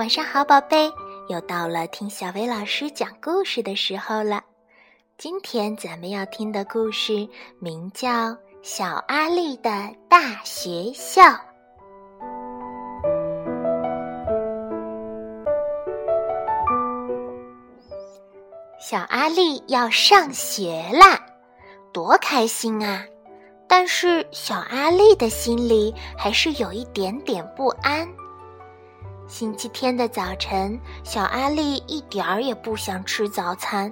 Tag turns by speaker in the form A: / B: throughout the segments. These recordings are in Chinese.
A: 晚上好，宝贝，又到了听小薇老师讲故事的时候了。今天咱们要听的故事名叫《小阿力的大学校》。小阿力要上学啦，多开心啊！但是小阿力的心里还是有一点点不安。星期天的早晨，小阿力一点儿也不想吃早餐，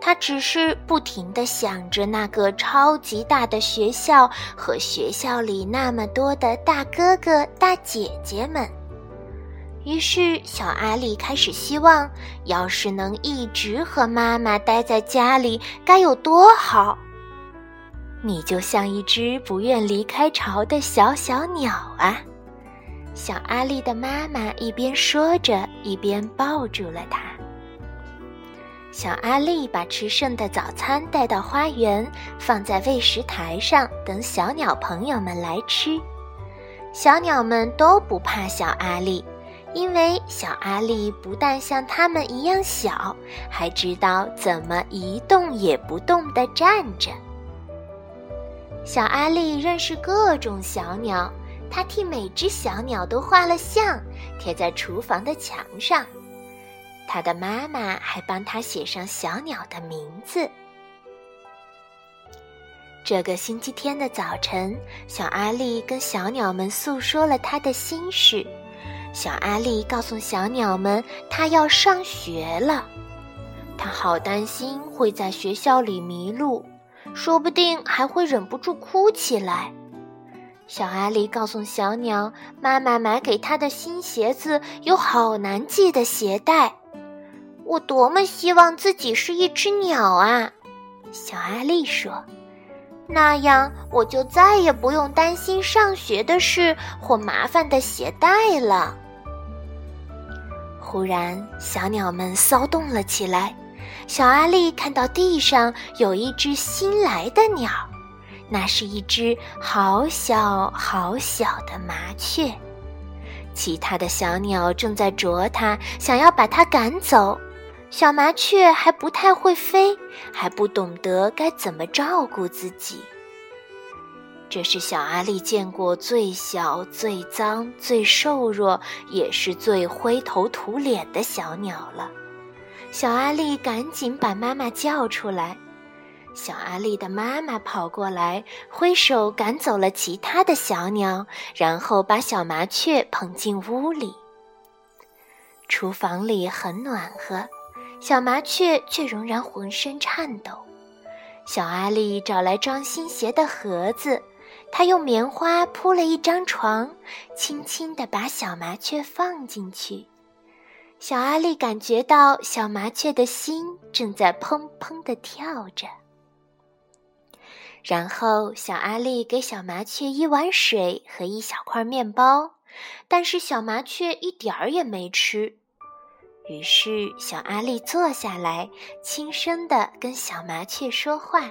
A: 他只是不停地想着那个超级大的学校和学校里那么多的大哥哥、大姐姐们。于是，小阿力开始希望，要是能一直和妈妈待在家里，该有多好！你就像一只不愿离开巢的小小鸟啊！小阿力的妈妈一边说着，一边抱住了他。小阿力把吃剩的早餐带到花园，放在喂食台上，等小鸟朋友们来吃。小鸟们都不怕小阿力，因为小阿力不但像它们一样小，还知道怎么一动也不动地站着。小阿力认识各种小鸟。他替每只小鸟都画了像，贴在厨房的墙上。他的妈妈还帮他写上小鸟的名字。这个星期天的早晨，小阿力跟小鸟们诉说了他的心事。小阿力告诉小鸟们，他要上学了。他好担心会在学校里迷路，说不定还会忍不住哭起来。小阿力告诉小鸟：“妈妈买给他的新鞋子有好难系的鞋带。”我多么希望自己是一只鸟啊！小阿力说：“那样我就再也不用担心上学的事或麻烦的鞋带了。”忽然，小鸟们骚动了起来。小阿力看到地上有一只新来的鸟。那是一只好小好小的麻雀，其他的小鸟正在啄它，想要把它赶走。小麻雀还不太会飞，还不懂得该怎么照顾自己。这是小阿力见过最小、最脏、最瘦弱，也是最灰头土脸的小鸟了。小阿力赶紧把妈妈叫出来。小阿力的妈妈跑过来，挥手赶走了其他的小鸟，然后把小麻雀捧进屋里。厨房里很暖和，小麻雀却仍然浑身颤抖。小阿力找来装新鞋的盒子，他用棉花铺了一张床，轻轻地把小麻雀放进去。小阿力感觉到小麻雀的心正在砰砰地跳着。然后，小阿力给小麻雀一碗水和一小块面包，但是小麻雀一点儿也没吃。于是，小阿力坐下来，轻声地跟小麻雀说话。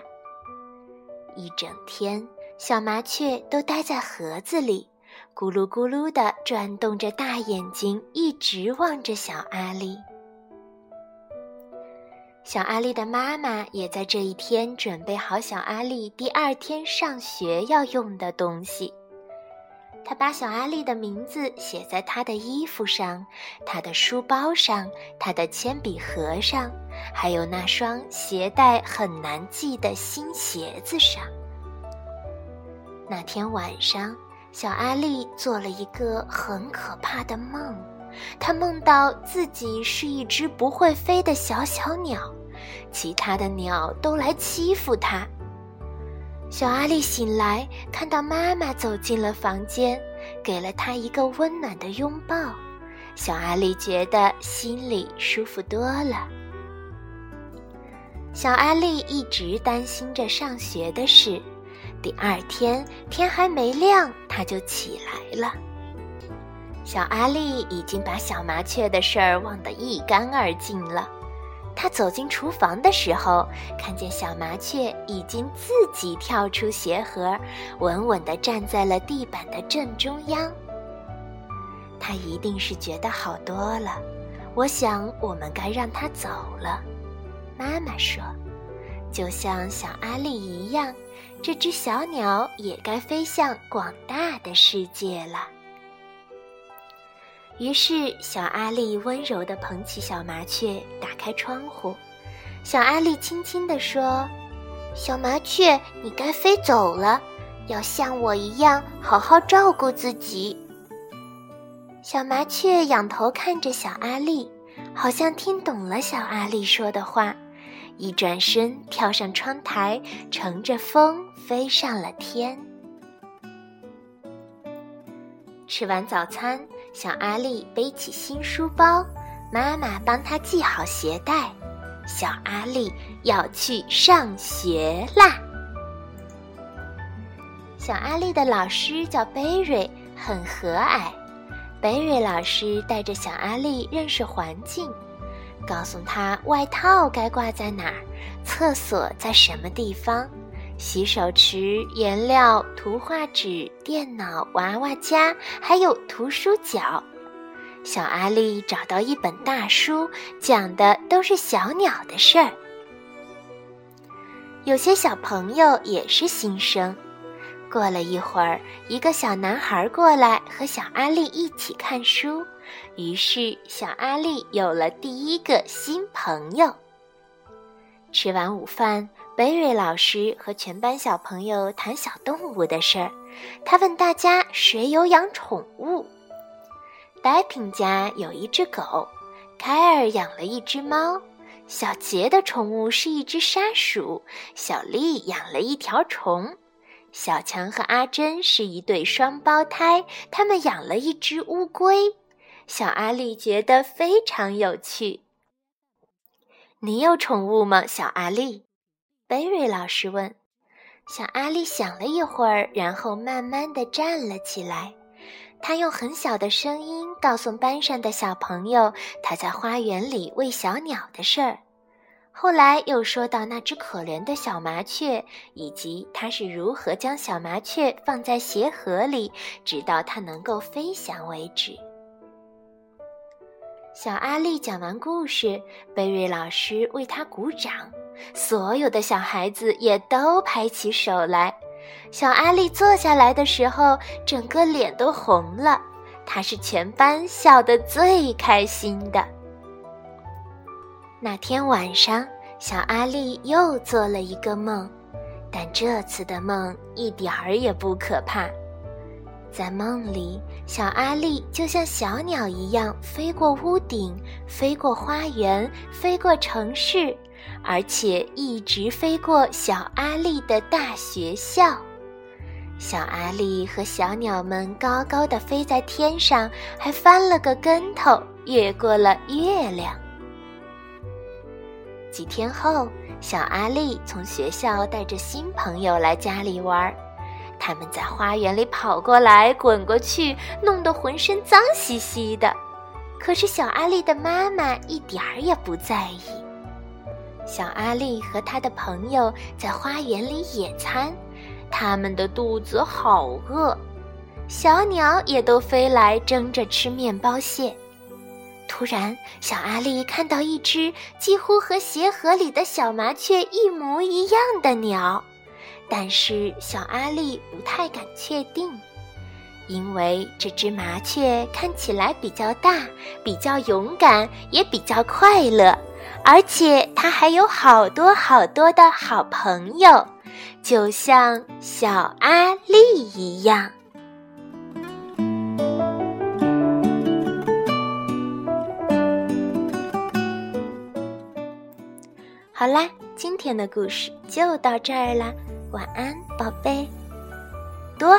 A: 一整天，小麻雀都待在盒子里，咕噜咕噜地转动着大眼睛，一直望着小阿力。小阿力的妈妈也在这一天准备好小阿力第二天上学要用的东西。她把小阿力的名字写在她的衣服上、她的书包上、她的铅笔盒上，还有那双鞋带很难系的新鞋子上。那天晚上，小阿力做了一个很可怕的梦，他梦到自己是一只不会飞的小小鸟。其他的鸟都来欺负它。小阿力醒来，看到妈妈走进了房间，给了他一个温暖的拥抱。小阿力觉得心里舒服多了。小阿力一直担心着上学的事。第二天天还没亮，他就起来了。小阿力已经把小麻雀的事儿忘得一干二净了。他走进厨房的时候，看见小麻雀已经自己跳出鞋盒，稳稳地站在了地板的正中央。他一定是觉得好多了。我想，我们该让他走了。”妈妈说：“就像小阿力一样，这只小鸟也该飞向广大的世界了。”于是，小阿丽温柔地捧起小麻雀，打开窗户。小阿丽轻轻地说：“小麻雀，你该飞走了，要像我一样好好照顾自己。”小麻雀仰头看着小阿丽，好像听懂了小阿丽说的话，一转身跳上窗台，乘着风飞上了天。吃完早餐。小阿丽背起新书包，妈妈帮她系好鞋带。小阿丽要去上学啦！小阿丽的老师叫贝瑞，很和蔼。贝瑞老师带着小阿丽认识环境，告诉她外套该挂在哪儿，厕所在什么地方。洗手池、颜料、图画纸、电脑、娃娃家，还有图书角。小阿丽找到一本大书，讲的都是小鸟的事儿。有些小朋友也是新生。过了一会儿，一个小男孩过来和小阿丽一起看书，于是小阿丽有了第一个新朋友。吃完午饭。贝瑞老师和全班小朋友谈小动物的事儿。他问大家谁有养宠物。戴平家有一只狗，凯尔养了一只猫，小杰的宠物是一只沙鼠，小丽养了一条虫，小强和阿珍是一对双胞胎，他们养了一只乌龟。小阿丽觉得非常有趣。你有宠物吗，小阿丽？贝瑞老师问：“小阿丽想了一会儿，然后慢慢的站了起来。他用很小的声音告诉班上的小朋友他在花园里喂小鸟的事儿。后来又说到那只可怜的小麻雀，以及她是如何将小麻雀放在鞋盒里，直到它能够飞翔为止。”小阿丽讲完故事，贝瑞老师为她鼓掌。所有的小孩子也都拍起手来。小阿丽坐下来的时候，整个脸都红了。她是全班笑得最开心的。那天晚上，小阿丽又做了一个梦，但这次的梦一点儿也不可怕。在梦里，小阿丽就像小鸟一样飞过屋顶，飞过花园，飞过城市。而且一直飞过小阿丽的大学校，小阿丽和小鸟们高高的飞在天上，还翻了个跟头，越过了月亮。几天后，小阿丽从学校带着新朋友来家里玩儿，他们在花园里跑过来滚过去，弄得浑身脏兮兮的。可是小阿丽的妈妈一点儿也不在意。小阿丽和他的朋友在花园里野餐，他们的肚子好饿，小鸟也都飞来争着吃面包屑。突然，小阿丽看到一只几乎和鞋盒里的小麻雀一模一样的鸟，但是小阿丽不太敢确定，因为这只麻雀看起来比较大，比较勇敢，也比较快乐。而且它还有好多好多的好朋友，就像小阿丽一样。好啦，今天的故事就到这儿啦，晚安，宝贝。多。